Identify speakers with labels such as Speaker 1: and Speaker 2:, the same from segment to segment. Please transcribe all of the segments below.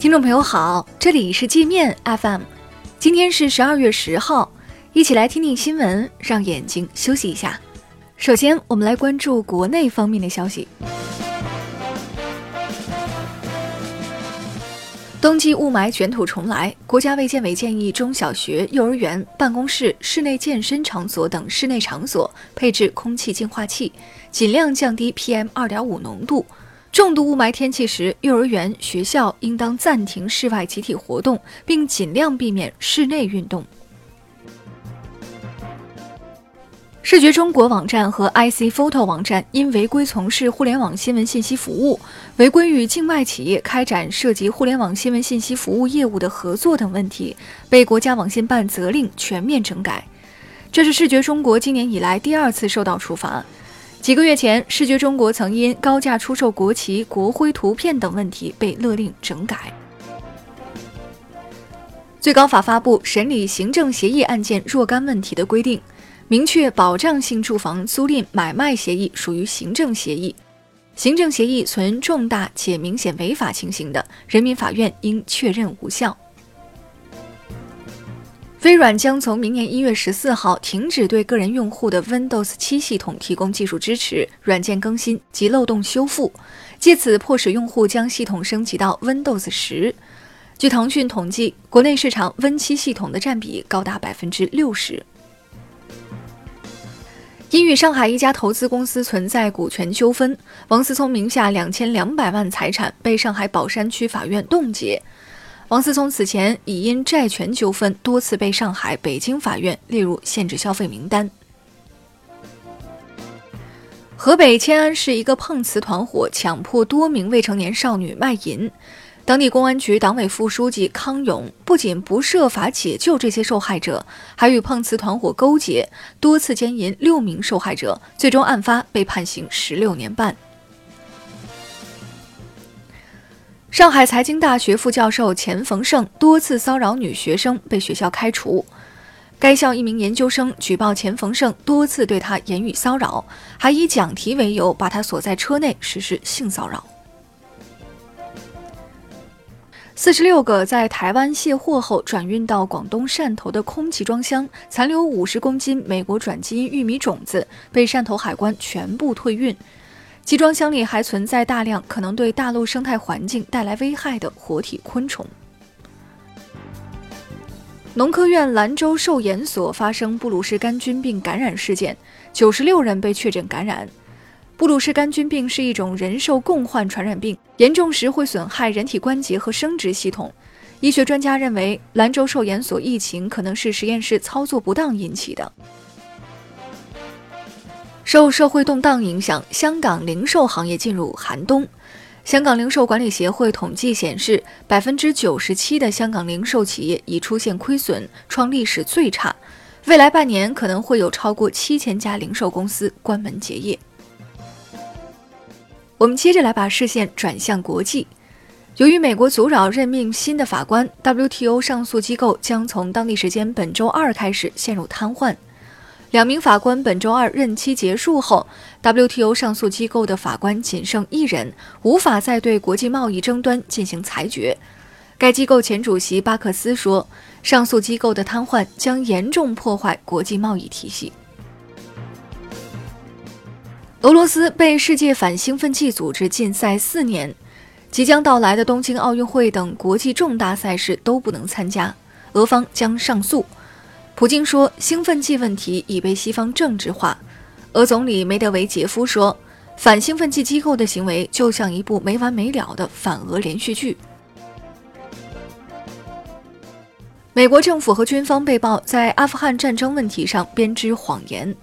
Speaker 1: 听众朋友好，这里是界面 FM，今天是十二月十号，一起来听听新闻，让眼睛休息一下。首先，我们来关注国内方面的消息。冬季雾霾卷土重来，国家卫健委建议中小学、幼儿园、办公室、室内健身场所等室内场所配置空气净化器，尽量降低 PM 二点五浓度。重度雾霾天气时，幼儿园、学校应当暂停室外集体活动，并尽量避免室内运动。视觉中国网站和 IC Photo 网站因违规从事互联网新闻信息服务、违规与境外企业开展涉及互联网新闻信息服务业务的合作等问题，被国家网信办责令全面整改。这是视觉中国今年以来第二次受到处罚。几个月前，视觉中国曾因高价出售国旗、国徽图片等问题被勒令整改。最高法发布审理行政协议案件若干问题的规定。明确保障性住房租赁买卖协议属于行政协议，行政协议存重大且明显违法情形的，人民法院应确认无效。微软将从明年一月十四号停止对个人用户的 Windows 七系统提供技术支持、软件更新及漏洞修复，借此迫使用户将系统升级到 Windows 十。据腾讯统计，国内市场 Win 七系统的占比高达百分之六十。因与上海一家投资公司存在股权纠纷，王思聪名下两千两百万财产被上海宝山区法院冻结。王思聪此前已因债权纠纷多次被上海、北京法院列入限制消费名单。河北迁安市一个碰瓷团伙强迫多名未成年少女卖淫。当地公安局党委副书记康勇不仅不设法解救这些受害者，还与碰瓷团伙勾结，多次奸淫六名受害者，最终案发被判刑十六年半。上海财经大学副教授钱逢胜多次骚扰女学生，被学校开除。该校一名研究生举报钱逢胜多次对他言语骚扰，还以讲题为由把他锁在车内实施性骚扰。四十六个在台湾卸货后转运到广东汕头的空集装箱，残留五十公斤美国转基因玉米种子，被汕头海关全部退运。集装箱里还存在大量可能对大陆生态环境带来危害的活体昆虫。农科院兰州兽研所发生布鲁氏杆菌病感染事件，九十六人被确诊感染。布鲁氏杆菌病是一种人兽共患传染病，严重时会损害人体关节和生殖系统。医学专家认为，兰州兽研所疫情可能是实验室操作不当引起的。受社会动荡影响，香港零售行业进入寒冬。香港零售管理协会统计显示，百分之九十七的香港零售企业已出现亏损，创历史最差。未来半年可能会有超过七千家零售公司关门结业。我们接着来把视线转向国际。由于美国阻扰任命新的法官，WTO 上诉机构将从当地时间本周二开始陷入瘫痪。两名法官本周二任期结束后，WTO 上诉机构的法官仅剩一人，无法再对国际贸易争端进行裁决。该机构前主席巴克斯说：“上诉机构的瘫痪将严重破坏国际贸易体系。”俄罗斯被世界反兴奋剂组织禁赛四年，即将到来的东京奥运会等国际重大赛事都不能参加。俄方将上诉。普京说，兴奋剂问题已被西方政治化。俄总理梅德韦杰夫说，反兴奋剂机构的行为就像一部没完没了的反俄连续剧。美国政府和军方被曝在阿富汗战争问题上编织谎言。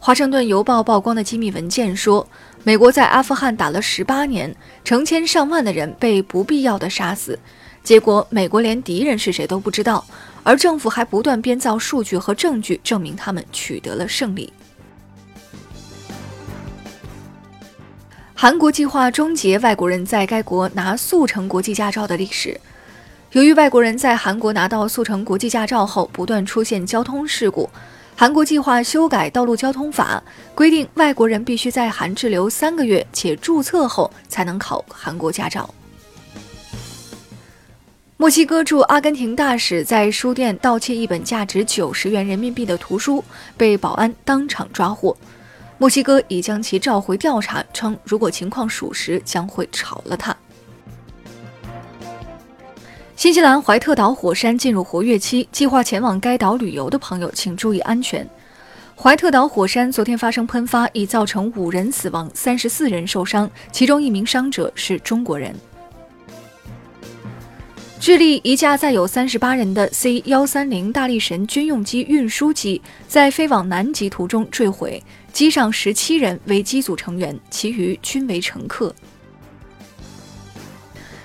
Speaker 1: 华盛顿邮报曝光的机密文件说，美国在阿富汗打了十八年，成千上万的人被不必要的杀死，结果美国连敌人是谁都不知道，而政府还不断编造数据和证据证明他们取得了胜利。韩国计划终结外国人在该国拿速成国际驾照的历史。由于外国人在韩国拿到速成国际驾照后不断出现交通事故。韩国计划修改道路交通法，规定外国人必须在韩滞留三个月且注册后才能考韩国驾照。墨西哥驻阿根廷大使在书店盗窃一本价值九十元人民币的图书，被保安当场抓获。墨西哥已将其召回调查，称如果情况属实，将会炒了他。新西兰怀特岛火山进入活跃期，计划前往该岛旅游的朋友请注意安全。怀特岛火山昨天发生喷发，已造成五人死亡、三十四人受伤，其中一名伤者是中国人。智利一架载有三十八人的 C 幺三零大力神军用机运输机在飞往南极途中坠毁，机上十七人为机组成员，其余均为乘客。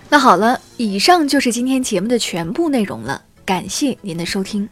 Speaker 1: 那好了，以上就是今天节目的全部内容了，感谢您的收听。